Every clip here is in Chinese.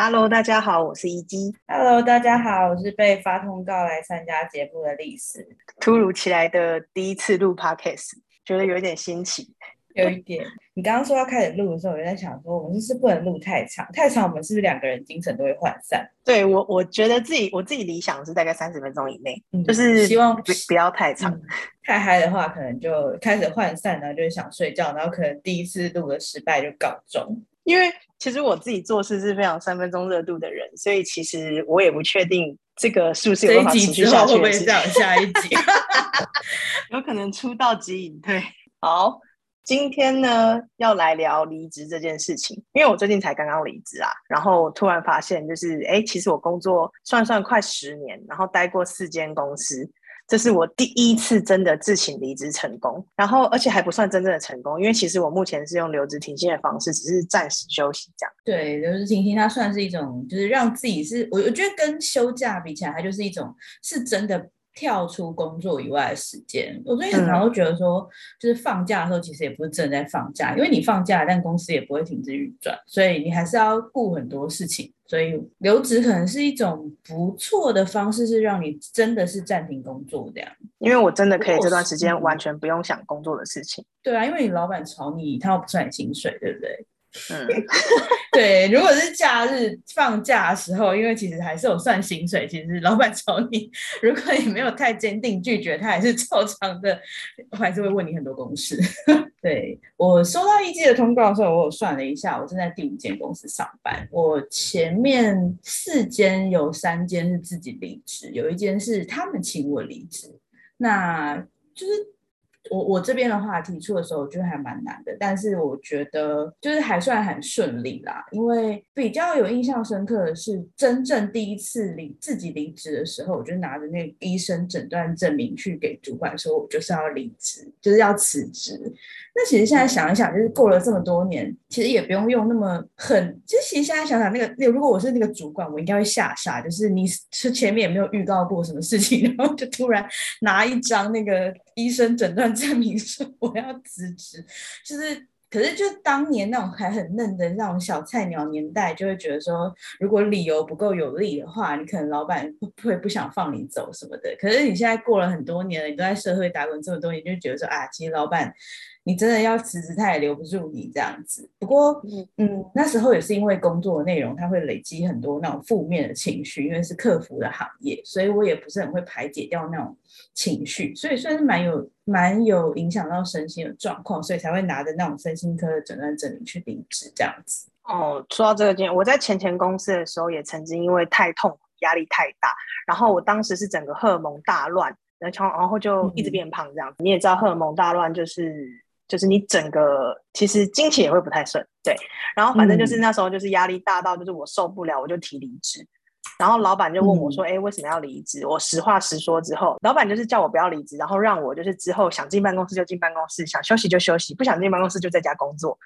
Hello，大家好，我是一基。Hello，大家好，我是被发通告来参加节目的丽丝。突如其来的第一次录 Podcast，觉得有一点新奇。有一点，你刚刚说要开始录的时候，我就在想说，我们是不是不能录太长？太长，我们是不是两个人精神都会涣散？对我，我觉得自己我自己理想是大概三十分钟以内，嗯就是希望不不要太长。嗯，太嗨的话，可能就开始涣散，然后就是想睡觉，然后可能第一次录的失败就告终。因为其实我自己做事是非常三分钟热度的人，所以其实我也不确定这个是不是有办法持续下去会不会这样？下一集？有可能出道即隐退。好，今天呢要来聊离职这件事情，因为我最近才刚刚离职啊，然后突然发现就是，哎，其实我工作算算快十年，然后待过四间公司。这是我第一次真的自请离职成功，然后而且还不算真正的成功，因为其实我目前是用留职停薪的方式，只是暂时休息这样。对，留职停薪，它算是一种，就是让自己是我我觉得跟休假比起来，它就是一种是真的跳出工作以外的时间。我最近很常都觉得说，就是放假的时候，其实也不是真的在放假，因为你放假，但公司也不会停止运转，所以你还是要顾很多事情。所以留职可能是一种不错的方式，是让你真的是暂停工作这样。因为我真的可以这段时间完全不用想工作的事情。对啊，因为你老板炒你，他又不算你薪水，对不对？嗯，对，如果是假日放假的时候，因为其实还是有算薪水，其实老板找你，如果你没有太坚定拒绝，他还是照常的，我还是会问你很多公事。对我收到一季的通告的时候，我有算了一下，我正在第五间公司上班，我前面四间有三间是自己离职，有一间是他们请我离职，那就是。我我这边的话提出的时候，我觉得还蛮难的，但是我觉得就是还算很顺利啦。因为比较有印象深刻的是，真正第一次离自己离职的时候，我就拿着那个医生诊断证明去给主管说，我就是要离职，就是要辞职。那其实现在想一想，就是过了这么多年，其实也不用用那么很。其实其实现在想想，那个那如果我是那个主管，我应该会吓傻，就是你是前面也没有预告过什么事情，然后就突然拿一张那个医生诊断证明说我要辞职，就是。可是，就当年那种还很嫩的那种小菜鸟年代，就会觉得说，如果理由不够有力的话，你可能老板会不想放你走什么的。可是你现在过了很多年了，你都在社会打滚这么多年，就觉得说啊，其实老板你真的要辞职，他也留不住你这样子。不过，嗯，那时候也是因为工作的内容，它会累积很多那种负面的情绪，因为是客服的行业，所以我也不是很会排解掉那种情绪，所以算是蛮有蛮有影响到身心的状况，所以才会拿着那种身心科的诊断证明去离职这样子。哦，说到这个件，我在前前公司的时候也曾经因为太痛苦、压力太大，然后我当时是整个荷尔蒙大乱，然后然后就一直变胖这样。你也知道荷尔蒙大乱就是就是你整个其实经期也会不太顺，对。然后反正就是那时候就是压力大到就是我受不了，我就提离职。然后老板就问我说：“哎、嗯，为什么要离职？”我实话实说之后，老板就是叫我不要离职，然后让我就是之后想进办公室就进办公室，想休息就休息，不想进办公室就在家工作。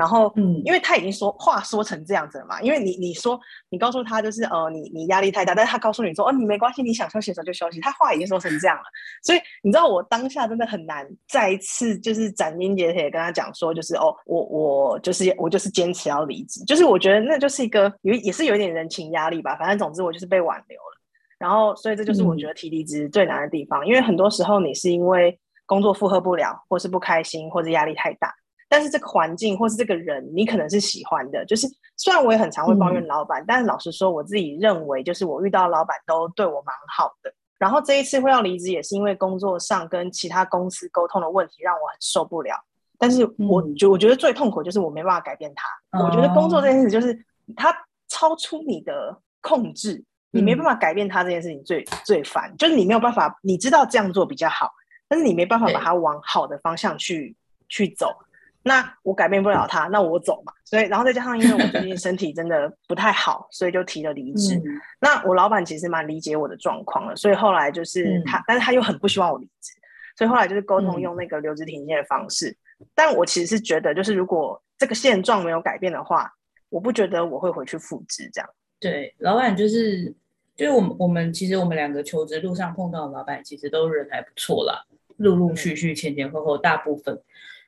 然后，嗯，因为他已经说话说成这样子了嘛，因为你你说你告诉他就是呃你你压力太大，但是他告诉你说哦你没关系，你想休息的时候就休息，他话已经说成这样了，所以你知道我当下真的很难再一次就是斩钉截铁跟他讲说就是哦我我就是我就是坚持要离职，就是我觉得那就是一个有也是有一点人情压力吧，反正总之我就是被挽留了，然后所以这就是我觉得提离职最难的地方，嗯、因为很多时候你是因为工作负荷不了，或是不开心，或者压力太大。但是这个环境或是这个人，你可能是喜欢的。就是虽然我也很常会抱怨老板，嗯、但是老实说，我自己认为，就是我遇到老板都对我蛮好的。然后这一次会要离职，也是因为工作上跟其他公司沟通的问题，让我很受不了。但是我觉、嗯、我觉得最痛苦就是我没办法改变他。嗯、我觉得工作这件事就是他超出你的控制，你没办法改变他这件事情最、嗯、最烦，就是你没有办法，你知道这样做比较好，但是你没办法把它往好的方向去去走。那我改变不了他，那我走嘛。所以，然后再加上因为我最近身体真的不太好，所以就提了离职。嗯、那我老板其实蛮理解我的状况的，所以后来就是他，嗯、但是他又很不希望我离职，所以后来就是沟通用那个留职停薪的方式。嗯、但我其实是觉得，就是如果这个现状没有改变的话，我不觉得我会回去复职这样。对，老板就是就是我们我们其实我们两个求职路上碰到的老板，其实都人还不错啦，陆陆续续前前后后大部分。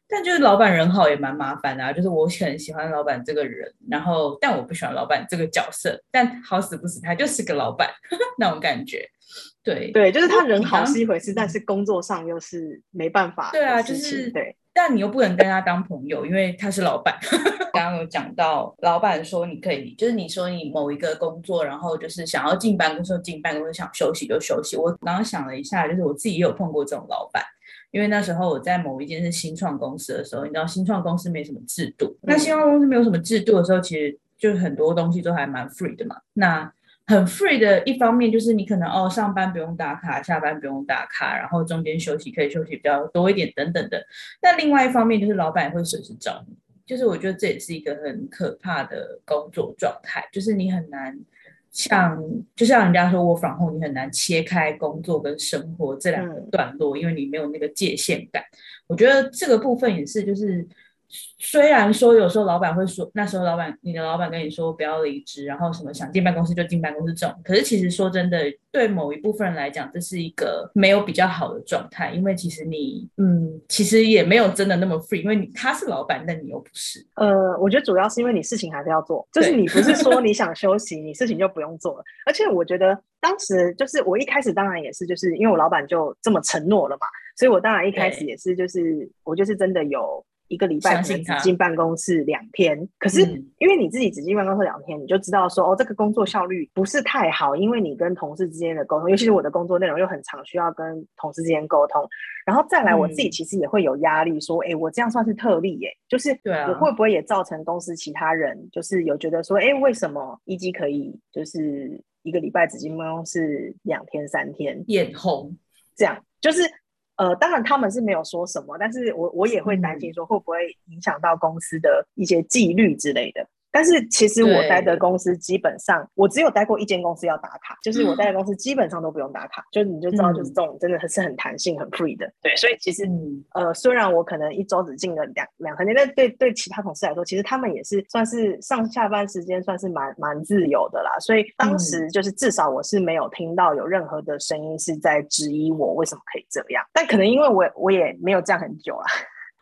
但就是老板人好也蛮麻烦的啊，就是我很喜欢老板这个人，然后但我不喜欢老板这个角色，但好死不死他就是个老板 那种感觉。对对，就是他人好是一回事，但是工作上又是没办法。对啊，就是对。但你又不能跟他当朋友，因为他是老板。刚刚有讲到，老板说你可以，就是你说你某一个工作，然后就是想要进办公室就进办公室，想休息就休息。我刚刚想了一下，就是我自己也有碰过这种老板，因为那时候我在某一间是新创公司的时候，你知道新创公司没什么制度，那新创公司没有什么制度的时候，其实就很多东西都还蛮 free 的嘛。那很 free 的一方面就是你可能哦上班不用打卡，下班不用打卡，然后中间休息可以休息比较多一点等等的。那另外一方面就是老板会随时找你，就是我觉得这也是一个很可怕的工作状态，就是你很难像就像人家说我反后你很难切开工作跟生活这两个段落，因为你没有那个界限感。我觉得这个部分也是就是。虽然说有时候老板会说，那时候老板你的老板跟你说不要离职，然后什么想进办公室就进办公室这种，可是其实说真的，对某一部分人来讲，这是一个没有比较好的状态，因为其实你嗯，其实也没有真的那么 free，因为你他是老板，但你又不是。呃，我觉得主要是因为你事情还是要做，就是你不是说你想休息，你事情就不用做了。而且我觉得当时就是我一开始当然也是，就是因为我老板就这么承诺了嘛，所以我当然一开始也是，就是我就是真的有。一个礼拜只进办公室两天，可是因为你自己只进办公室两天，你就知道说哦，这个工作效率不是太好，因为你跟同事之间的沟通，尤其是我的工作内容又很长，需要跟同事之间沟通。然后再来，我自己其实也会有压力，说哎，我这样算是特例耶，就是我会不会也造成公司其他人就是有觉得说，哎，为什么一机可以就是一个礼拜只进办公室两天三天，眼红这样，就是。呃，当然他们是没有说什么，但是我我也会担心说会不会影响到公司的一些纪律之类的。但是其实我待的公司基本上，我只有待过一间公司要打卡，就是我待的公司基本上都不用打卡，就你就知道，就是这种真的是很弹性、很 free 的。对，所以其实呃，虽然我可能一周只进了两两三天，但对对其他同事来说，其实他们也是算是上下班时间算是蛮蛮自由的啦。所以当时就是至少我是没有听到有任何的声音是在质疑我为什么可以这样，但可能因为我我也没有这样很久啊。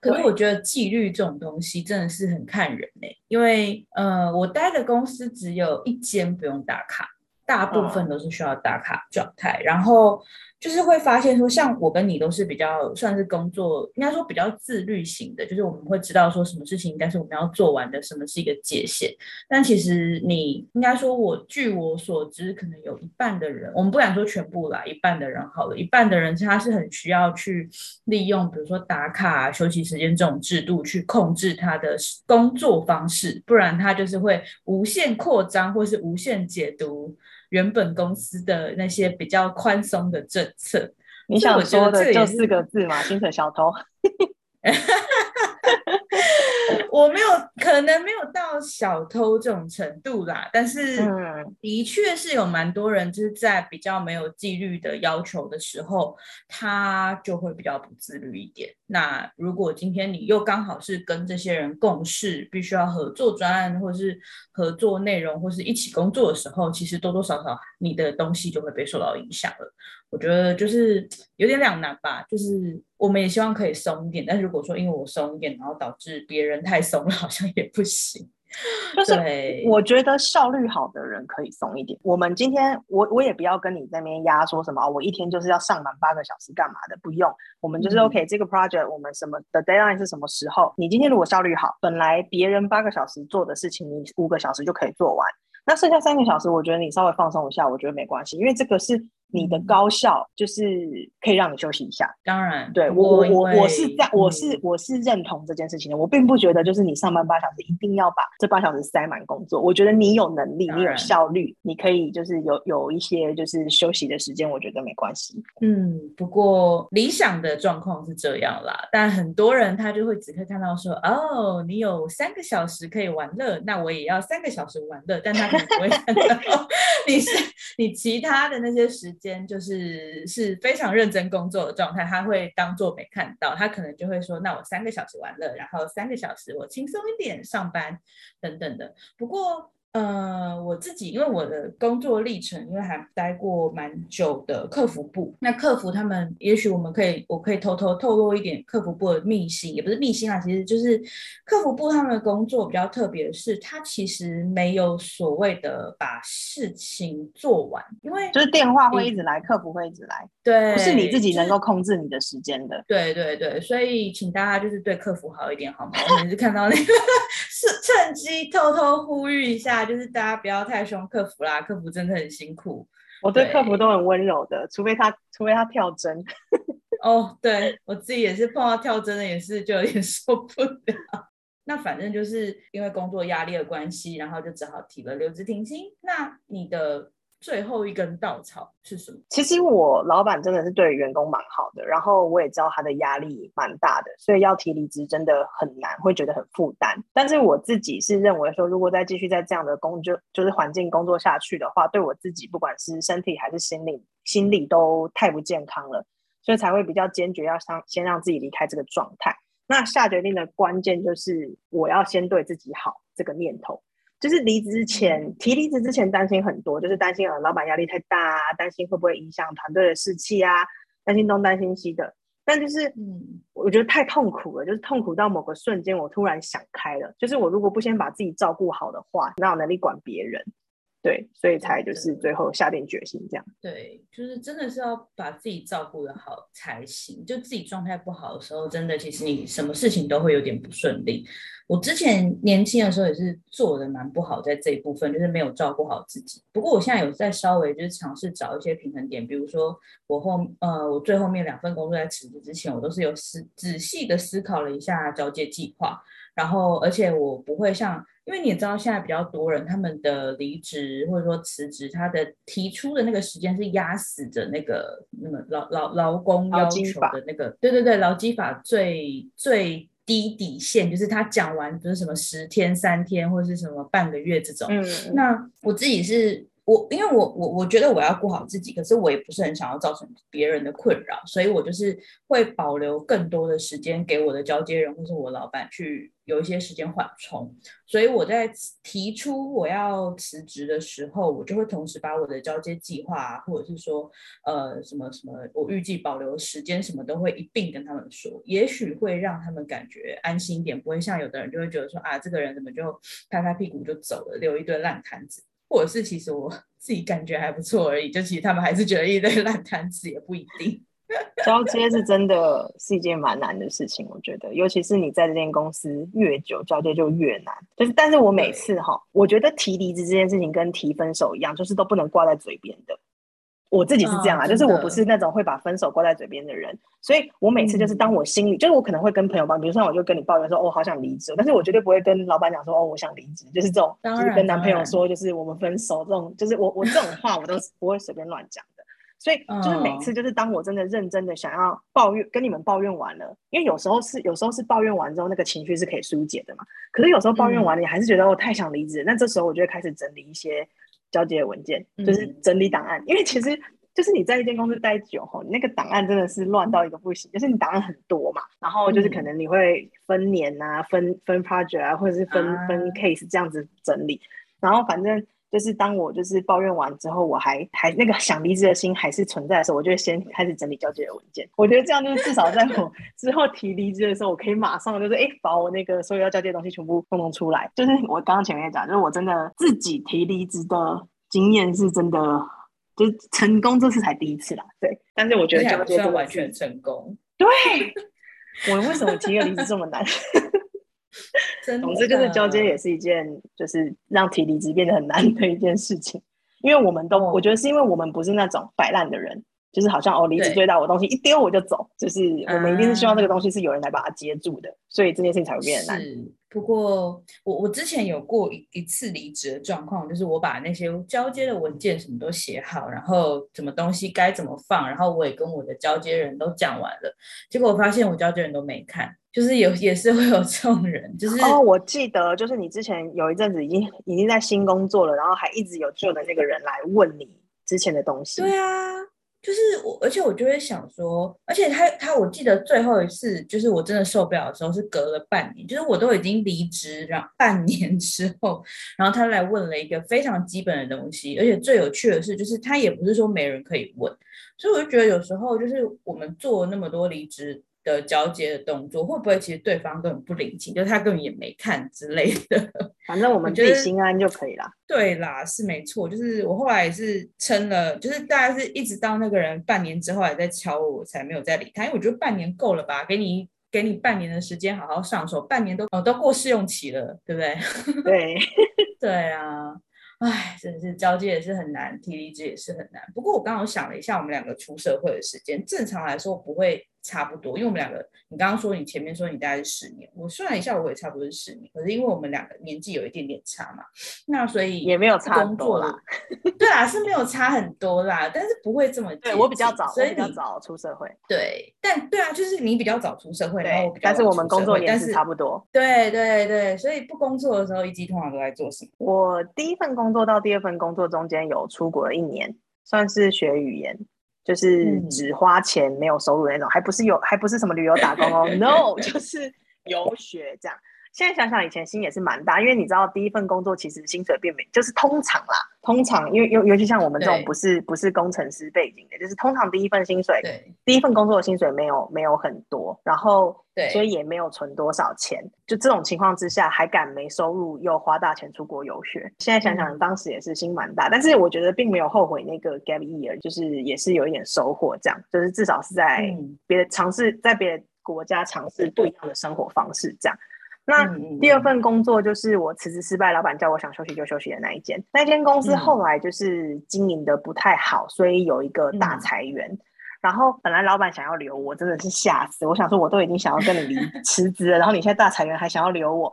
可是我觉得纪律这种东西真的是很看人诶，因为呃，我待的公司只有一间不用打卡，大部分都是需要打卡状态，然后。就是会发现说，像我跟你都是比较算是工作，应该说比较自律型的，就是我们会知道说什么事情应该是我们要做完的，什么是一个界限。但其实你应该说，我据我所知，可能有一半的人，我们不敢说全部啦，一半的人好了，一半的人他是很需要去利用，比如说打卡、休息时间这种制度去控制他的工作方式，不然他就是会无限扩张或是无限解读。原本公司的那些比较宽松的政策，你想说的就四个字嘛？薪水小偷。我没有，可能没有到小偷这种程度啦，但是的确是有蛮多人就是在比较没有纪律的要求的时候，他就会比较不自律一点。那如果今天你又刚好是跟这些人共事，必须要合作专案或者是合作内容或是一起工作的时候，其实多多少少你的东西就会被受到影响了。我觉得就是有点两难吧，就是我们也希望可以松一点，但是如果说因为我松一点，然后导致别人太松了，好像也不行。就是我觉得效率好的人可以松一点。我们今天我我也不要跟你在那边压说什么，我一天就是要上满八个小时干嘛的，不用。我们就是 OK，这个 project 我们什么的 deadline 是什么时候？你今天如果效率好，本来别人八个小时做的事情，你五个小时就可以做完。那剩下三个小时，我觉得你稍微放松一下，我觉得没关系，因为这个是。你的高效就是可以让你休息一下，当然，对我我我是在我是我是认同这件事情的，我并不觉得就是你上班八小时一定要把这八小时塞满工作，我觉得你有能力，你有效率，你可以就是有有一些就是休息的时间，我觉得没关系。嗯，不过理想的状况是这样啦，但很多人他就会只会看到说，哦，你有三个小时可以玩乐，那我也要三个小时玩乐，但他可能不会看到 你是你其他的那些时。间就是是非常认真工作的状态，他会当做没看到，他可能就会说：“那我三个小时完了，然后三个小时我轻松一点上班等等的。”不过呃，我自己因为我的工作历程，因为还待过蛮久的客服部，那客服他们，也许我们可以，我可以偷偷透露一点客服部的秘辛，也不是秘辛啊，其实就是客服部他们的工作比较特别的是，他其实没有所谓的把事情做完，因为就是电话会一直来，客服会一直来，对，不是你自己能够控制你的时间的。对对对，所以请大家就是对客服好一点好吗？我每次看到那个 是趁机偷偷呼吁一下。就是大家不要太凶客服啦，客服真的很辛苦。我对客服都很温柔的，除非他除非他跳针。哦，对我自己也是碰到跳针的，也是就有点 受不了。那反正就是因为工作压力的关系，然后就只好提了留职停薪。那你的？最后一根稻草是什么？其实我老板真的是对员工蛮好的，然后我也知道他的压力蛮大的，所以要提离职真的很难，会觉得很负担。但是我自己是认为说，如果再继续在这样的工作就是环境工作下去的话，对我自己不管是身体还是心理，心理都太不健康了，所以才会比较坚决要先先让自己离开这个状态。那下决定的关键就是我要先对自己好这个念头。就是离职之前提离职之前担心很多，就是担心呃老板压力太大啊，担心会不会影响团队的士气啊，担心东担心西的。但就是嗯，我觉得太痛苦了，就是痛苦到某个瞬间，我突然想开了，就是我如果不先把自己照顾好的话，哪有能力管别人？对，所以才就是最后下定决心这样。对，就是真的是要把自己照顾的好才行。就自己状态不好的时候，真的其实你什么事情都会有点不顺利。我之前年轻的时候也是做的蛮不好，在这一部分就是没有照顾好自己。不过我现在有在稍微就是尝试找一些平衡点，比如说我后呃我最后面两份工作在辞职之前，我都是有思仔细的思考了一下交接计划，然后而且我不会像。因为你也知道，现在比较多人他们的离职或者说辞职，他的提出的那个时间是压死着那个那么劳劳劳工要求的那个，对对对，劳基法最最低底线就是他讲完就是什么十天、三天或者是什么半个月这种。嗯，那我自己是。我因为我我我觉得我要顾好自己，可是我也不是很想要造成别人的困扰，所以我就是会保留更多的时间给我的交接人或是我老板去有一些时间缓冲。所以我在提出我要辞职的时候，我就会同时把我的交接计划，或者是说呃什么什么我预计保留时间什么都会一并跟他们说，也许会让他们感觉安心一点，不会像有的人就会觉得说啊这个人怎么就拍拍屁股就走了，留一堆烂摊子。或者是其实我 自己感觉还不错而已，就其实他们还是觉得一堆 烂摊子也不一定。交接是真的是一件蛮难的事情，我觉得，尤其是你在这间公司越久，交接就越难。就是，但是我每次哈，我觉得提离职这件事情跟提分手一样，就是都不能挂在嘴边的。我自己是这样啊，就是我不是那种会把分手挂在嘴边的人，所以我每次就是当我心里，就是我可能会跟朋友抱比如说我就跟你抱怨说，哦，好想离职，但是我绝对不会跟老板讲说，哦，我想离职，就是这种，就是跟男朋友说，就是我们分手这种，就是我我这种话我都不会随便乱讲的，所以就是每次就是当我真的认真的想要抱怨，跟你们抱怨完了，因为有时候是有时候是抱怨完之后那个情绪是可以疏解的嘛，可是有时候抱怨完了你还是觉得我太想离职，那这时候我就会开始整理一些。交接文件就是整理档案，因为其实就是你在一间公司待久后，你那个档案真的是乱到一个不行。就是你档案很多嘛，然后就是可能你会分年啊、分分 project 啊，或者是分分 case 这样子整理。然后反正就是当我就是抱怨完之后，我还还那个想离职的心还是存在的时候，我就先开始整理交接的文件。我觉得这样就是至少在我 之后提离职的时候，我可以马上就是哎把我那个所有要交接的东西全部弄弄出来。就是我刚刚前面讲，就是我真的自己提离职的。经验是真的，就是成功这次才第一次啦。对，但是我觉得交接完全成功。对，我为什么提个离职这么难？总之，就是交接也是一件，就是让提离职变得很难的一件事情。因为我们都，我觉得是因为我们不是那种摆烂的人，就是好像哦，离职最大我东西一丢我就走，就是我们一定是希望这个东西是有人来把它接住的，所以这件事情才会变得难。不过，我我之前有过一一次离职的状况，就是我把那些交接的文件什么都写好，然后什么东西该怎么放，然后我也跟我的交接人都讲完了，结果我发现我交接人都没看，就是有也是会有这种人，就是哦，我记得就是你之前有一阵子已经已经在新工作了，然后还一直有旧的那个人来问你之前的东西，对啊。就是我，而且我就会想说，而且他他，我记得最后一次就是我真的受不了的时候是隔了半年，就是我都已经离职，然后半年 之后，然后他来问了一个非常基本的东西，而且最有趣的是，就是他也不是说没人可以问，所以我就觉得有时候就是我们做那么多离职。的交接的动作会不会其实对方根本不领情，就是他根本也没看之类的。反正我们自己心安就可以了。对啦，是没错。就是我后来也是撑了，就是大概是一直到那个人半年之后还在敲我，我才没有再理他。因为我觉得半年够了吧，给你给你半年的时间好好上手，半年都哦都过试用期了，对不对？对 对啊。哎，真的是交接也是很难，提离职也是很难。不过我刚刚想了一下，我们两个出社会的时间，正常来说不会差不多，因为我们两个，你刚刚说你前面说你大概是十年，我算了一下，我也差不多是十年。可是因为我们两个年纪有一点点差嘛，那所以也没有差工作啦。对啊，是没有差很多啦，但是不会这么。对我比较早，所以比较早出社会。对，但对啊，就是你比较早出社会，然后但是我们工作也是差不多。对对对，所以不工作的时候，一基通常都在做什么？我第一份工作到第二份工作中间有出国了一年，算是学语言，就是只花钱没有收入那种，还不是有，还不是什么旅游打工哦，no，就是游学这样。现在想想，以前心也是蛮大，因为你知道，第一份工作其实薪水并没，就是通常啦，通常因为尤尤其像我们这种不是不是工程师背景的，就是通常第一份薪水，第一份工作的薪水没有没有很多，然后对，所以也没有存多少钱，就这种情况之下，还敢没收入又花大钱出国游学。现在想想，当时也是心蛮大，但是我觉得并没有后悔那个 gap year，就是也是有一点收获，这样就是至少是在别的尝试，在别的国家尝试不一样的生活方式，这样。那第二份工作就是我辞职失败，老板叫我想休息就休息的那一间。那间公司后来就是经营的不太好，所以有一个大裁员。然后本来老板想要留我，真的是吓死！我想说我都已经想要跟你离 辞职了，然后你现在大裁员还想要留我，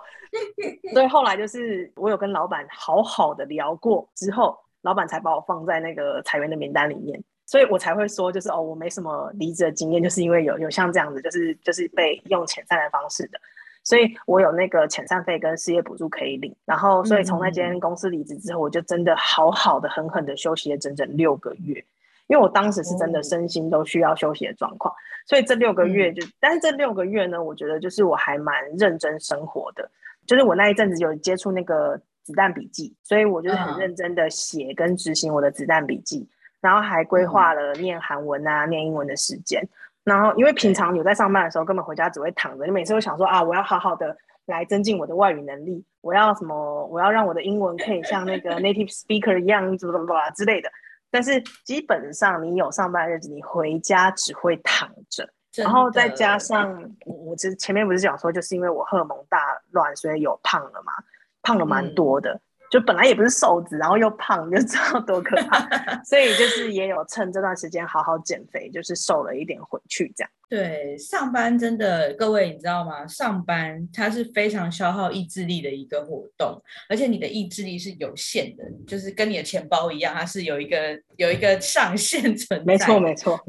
所以后来就是我有跟老板好好的聊过之后，老板才把我放在那个裁员的名单里面，所以我才会说就是哦，我没什么离职的经验，就是因为有有像这样子，就是就是被用遣散的方式的。所以我有那个遣散费跟失业补助可以领，然后所以从那间公司离职之后，我就真的好好的、狠狠的休息了整整六个月，因为我当时是真的身心都需要休息的状况，所以这六个月就，但是这六个月呢，我觉得就是我还蛮认真生活的，就是我那一阵子有接触那个子弹笔记，所以我就是很认真的写跟执行我的子弹笔记，然后还规划了念韩文啊、念英文的时间。然后，因为平常有在上班的时候，根本回家只会躺着。你每次都想说啊，我要好好的来增进我的外语能力，我要什么？我要让我的英文可以像那个 native speaker 一样，怎么怎么之类的。但是基本上，你有上班日子，你回家只会躺着。然后再加上我，我其实前面不是讲说，就是因为我荷尔蒙大乱，所以有胖了嘛，胖了蛮多的。就本来也不是瘦子，然后又胖，就知道多可怕。所以就是也有趁这段时间好好减肥，就是瘦了一点回去这样。对，上班真的，各位你知道吗？上班它是非常消耗意志力的一个活动，而且你的意志力是有限的，就是跟你的钱包一样，它是有一个有一个上限存在。没错，没错。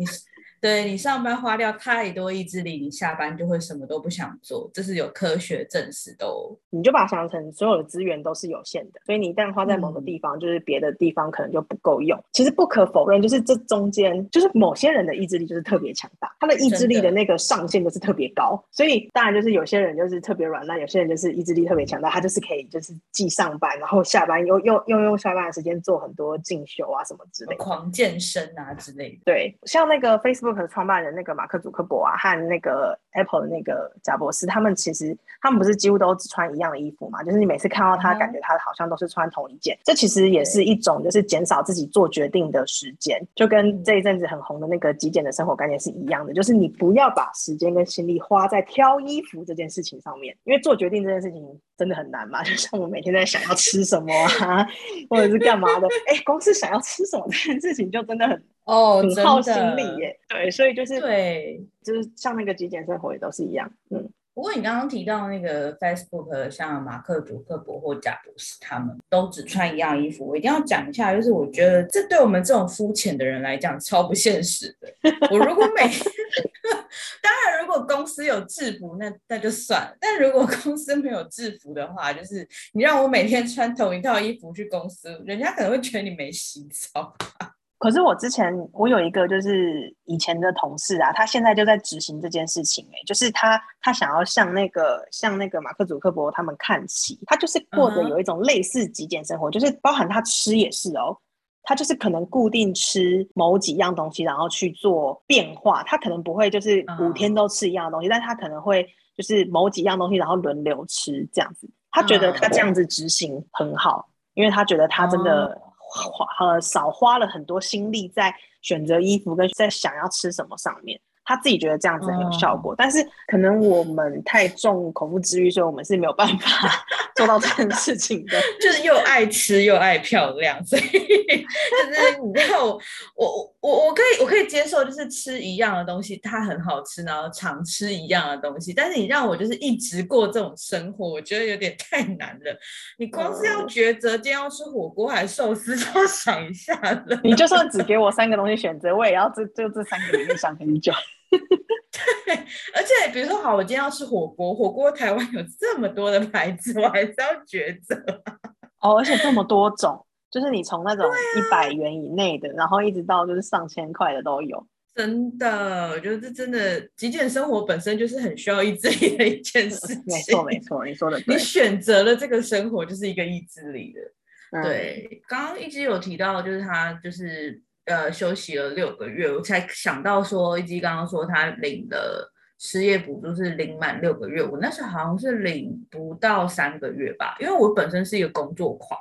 对你上班花掉太多意志力，你下班就会什么都不想做，这是有科学证实的哦。你就把它想成所有的资源都是有限的，所以你一旦花在某个地方，就是别的地方可能就不够用。其实不可否认，就是这中间就是某些人的意志力就是特别强大，他的意志力的那个上限就是特别高。所以当然就是有些人就是特别软烂，有些人就是意志力特别强大，他就是可以就是既上班，然后下班又又又用下班的时间做很多进修啊什么之类，狂健身啊之类的。对，像那个 Facebook。的创办人那个马克·祖克伯啊，和那个 Apple 的那个贾博士，他们其实他们不是几乎都只穿一样的衣服嘛？就是你每次看到他，感觉他好像都是穿同一件。这其实也是一种，就是减少自己做决定的时间，就跟这一阵子很红的那个极简的生活概念是一样的。就是你不要把时间跟心力花在挑衣服这件事情上面，因为做决定这件事情真的很难嘛。就像我每天在想要吃什么啊，或者是干嘛的，哎，光是想要吃什么这件事情就真的很。哦，很耗心力耶，对，所以就是对，就是像那个极简生活也都是一样，嗯。不过你刚刚提到那个 Facebook，像马克·祖克伯或贾博士，他们都只穿一样衣服，我一定要讲一下，就是我觉得这对我们这种肤浅的人来讲超不现实的。我如果每天 当然如果公司有制服，那那就算了；但如果公司没有制服的话，就是你让我每天穿同一套衣服去公司，人家可能会觉得你没洗澡。可是我之前我有一个就是以前的同事啊，他现在就在执行这件事情、欸，就是他他想要向那个向那个马克祖克伯他们看齐，他就是过着有一种类似极简生活，就是包含他吃也是哦。他就是可能固定吃某几样东西，然后去做变化。他可能不会就是五天嗯都吃一样的东西，但他可能会就是某几样东西，然后轮流吃这样子。他觉得嗯他这样子执行很好，因为他觉得他真的花呃少花了很多心力在选择衣服跟在想要吃什么上面。他自己觉得这样子很有效果，但是可能我们太重口腹之欲，所以我们是没有办法 做到这件事情的。就是又爱吃又爱漂亮，所以 就是你知道我我我我可以我可以接受，就是吃一样的东西它很好吃，然后常吃一样的东西。但是你让我就是一直过这种生活，我觉得有点太难了。你光是要嗯抉择今天要吃火锅还是寿司，就要想一下了。你就算只给我三个东西选择，我也要这就这三个里面想很久。而且比如说好，我今天要吃火锅，火锅台湾有这么多的牌子，我还是要抉择。哦，而且这么多种，就是你从那种一百元以内的，然后一直到就是上千块的都有。真的，我觉得这真的极简生活本身就是很需要意志力的一件事 情。没错，没错，你说的对你。选择了这个生活，就是一个意志力的。嗯，对，刚刚一直有提到，就是他就是呃休息了六个月，我才想到说，一及刚刚说他领的失业补助是领满六个月，我那时候好像是领不到三个月吧，因为我本身是一个工作狂。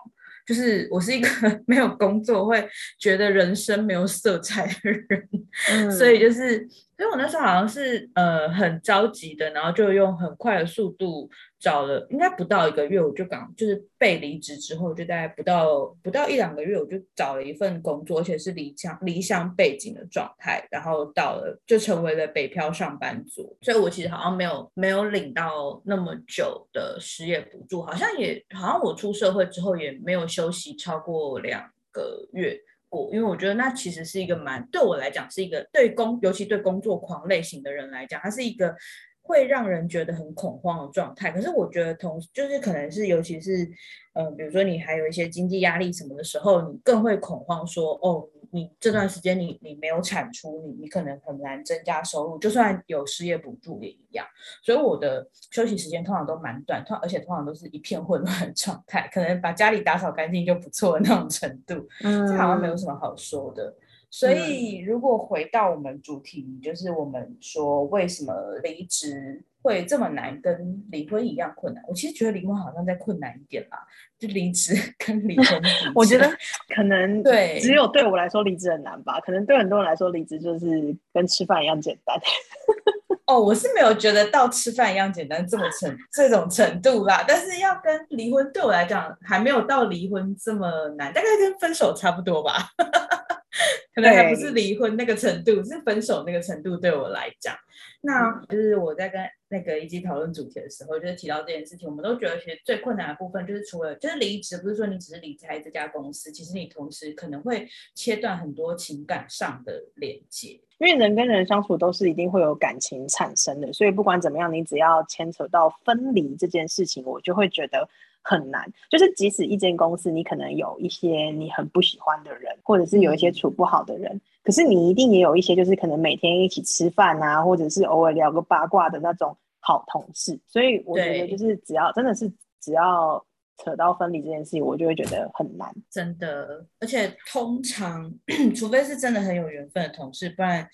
就是我是一个 没有工作会觉得人生没有色彩的人，嗯所以就是，所以我那时候好像是呃很着急的，然后就用很快的速度找了，应该不到一个月，我就刚就是被离职之后，就大概不到不到一两个月，我就找了一份工作，而且是离乡离乡背景的状态，然后到了就成为了北漂上班族，所以我其实好像没有没有领到那么久的失业补助，好像也好像我出社会之后也没有休息超过两个月。过，因为我觉得那其实是一个蛮对我来讲是一个对工，尤其对工作狂类型的人来讲，它是一个会让人觉得很恐慌的状态。可是我觉得同就是可能是尤其是嗯，比如说你还有一些经济压力什么的时候，你更会恐慌说哦，你这段时间你你没有产出，你你可能很难增加收入，就算有失业补助也一样。所以我的休息时间通常都蛮短，通而且通常都是一片混乱的状态，可能把家里打扫干净就不错的那种程度。嗯这好像没有什么好说的。所以，如果回到我们主题，就是我们说为什么离职会这么难，跟离婚一样困难。我其实觉得离婚好像再困难一点啦，就离职 跟离婚我觉得可能对只有对我来说离职很难吧，可能对很多人来说离职就是跟吃饭一样简单。哦，我是没有觉得到吃饭一样简单这么程这种程度啦，但是要跟离婚对我来讲还没有到离婚这么难，大概跟分手差不多吧，可能还不是对离婚那个程度，是分手那个程度对我来讲。那就是我在跟那个一起讨论主题的时候，就是提到这件事情，我们都觉得其实最困难的部分就是除了就是离职，不是说你只是离开这家公司，其实你同时可能会切断很多情感上的连接。因为人跟人相处都是一定会有感情产生的，所以不管怎么样，你只要牵扯到分离这件事情，我就会觉得很难。就是即使一间公司，你可能有一些你很不喜欢的人，或者是有一些处不好的人，可是你一定也有一些就是可能每天一起吃饭啊，或者是偶尔聊个八卦的那种好同事。所以我觉得就是只要真的是只要扯到分离这件事情，我就会觉得很难。真的，而且通常，除非是真的很有缘分的同事，不然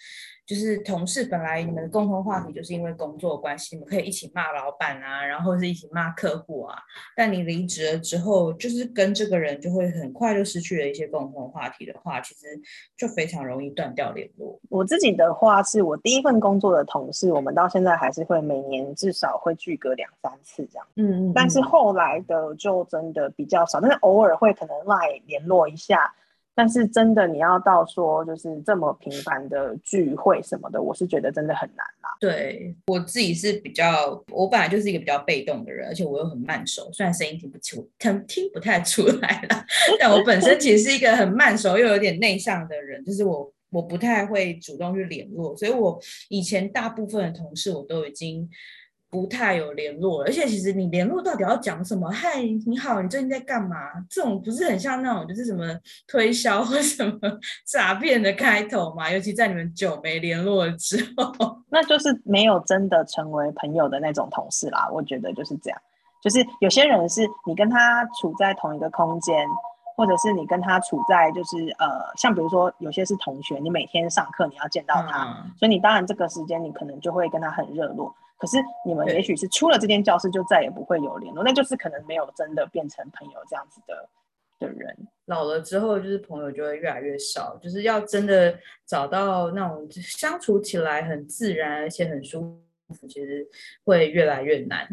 就是同事本来你们的共同话题就是因为工作关系，你们可以一起骂老板啊，然后是一起骂客户啊。但你离职了之后，就是跟这个人就会很快就失去了一些共同话题的话，其实就非常容易断掉联络。我自己的话是我第一份工作的同事，我们到现在还是会每年至少会聚个两三次这样。嗯嗯但是后来的就真的比较少，但是偶尔会可能赖联络一下。但是真的你要到说就是这么频繁的聚会什么的，我是觉得真的很难啦。对我自己是比较，我本来就是一个比较被动的人，而且我又很慢熟，虽然声音听不出，听听不太出来啦，但我本身其实是一个很慢熟又有点内向的人，就是我我不太会主动去联络，所以我以前大部分的同事我都已经。不太有联络，而且其实你联络到底要讲什么？嗨，你好，你最近在干嘛？这种不是很像那种就是什么推销或什么 诈骗的开头嘛？尤其在你们久没联络之后，那就是没有真的成为朋友的那种同事啦。我觉得就是这样，就是有些人是你跟他处在同一个空间。或者是你跟他处在就是呃，像比如说有些是同学，你每天上课你要见到他，所以你当然这个时间你可能就会跟他很热络。可是你们也许是出了这间教室就再也不会有联络，那就是可能没有真的变成朋友这样子的的人。老了之后就是朋友就会越来越少，就是要真的找到那种相处起来很自然而且很舒服，其实会越来越难。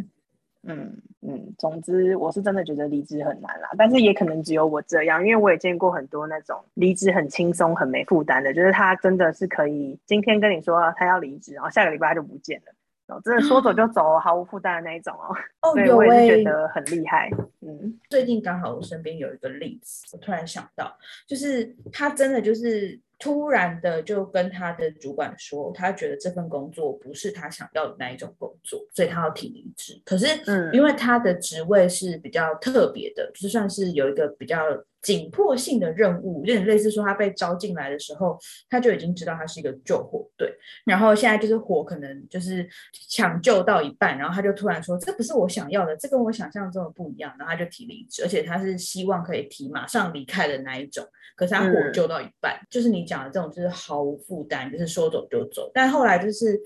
嗯嗯，总之我是真的觉得离职很难啦，但是也可能只有我这样，因为我也见过很多那种离职很轻松、很没负担的，就是他真的是可以今天跟你说他要离职，然后下个礼拜他就不见了，真的说走就走，毫无负担的那一种哦。哦，有我也觉得很厉害。嗯，最近刚好我身边有一个例子，我突然想到，就是他真的就是。突然的就跟他的主管说，他觉得这份工作不是他想要的那一种工作，所以他要提离职。可是，因为他的职位是比较特别的，就算是有一个比较。紧迫性的任务，有点类似说他被招进来的时候，他就已经知道他是一个救火队，然后现在就是火可能就是抢救到一半，然后他就突然说这不是我想要的，这跟我想象中的不一样，然后他就提离职，而且他是希望可以提马上离开的那一种。可是他火救到一半，就是你讲的这种就是毫无负担，就是说走就走。但后来就是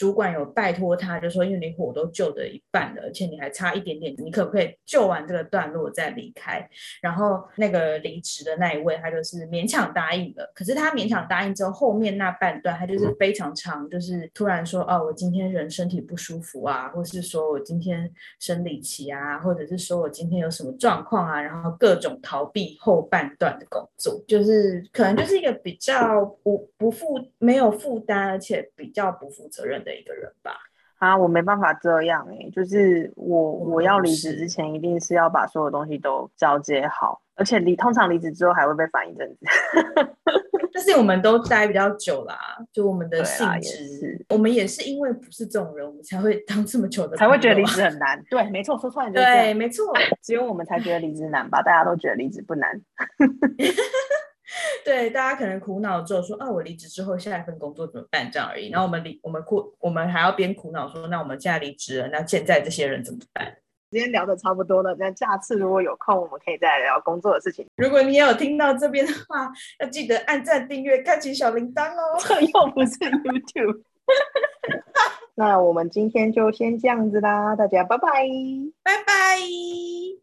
主管有拜托他，就说因为你火都救的一半了，而且你还差一点点，你可不可以救完这个段落再离开？然后那个。离职的那一位，他就是勉强答应了。可是他勉强答应之后，后面那半段他就是非常长，就是突然说：“哦，我今天人身体不舒服啊，或是说我今天生理期啊，或者是说我今天有什么状况啊，然后各种逃避后半段的工作，就是可能就是一个比较不不负没有负担，而且比较不负责任的一个人吧。”啊，我没办法这样哎，就是我我要离职之前，一定是要把所有东西都交接好。而且离通常离职之后还会被烦一阵子，但是我们都待比较久啦，就我们的性质，我们也是因为不是这种人，我们才会当这么久的，才会觉得离职很难。对，没错，说出来对，没错，只有我们才觉得离职难吧？大家都觉得离职不难。对，大家可能苦恼之后说啊，我离职之后下一份工作怎么办？这样而已。然后我们离我们苦，我们还要边苦恼说，那我们现在离职了，那现在这些人怎么办？今天聊的差不多了，那下次如果有空，我们可以再聊工作的事情。如果你也有听到这边的话，要记得按赞、订阅、开启小铃铛哦。这 又不是 YouTube。那我们今天就先这样子啦，大家拜拜，拜拜。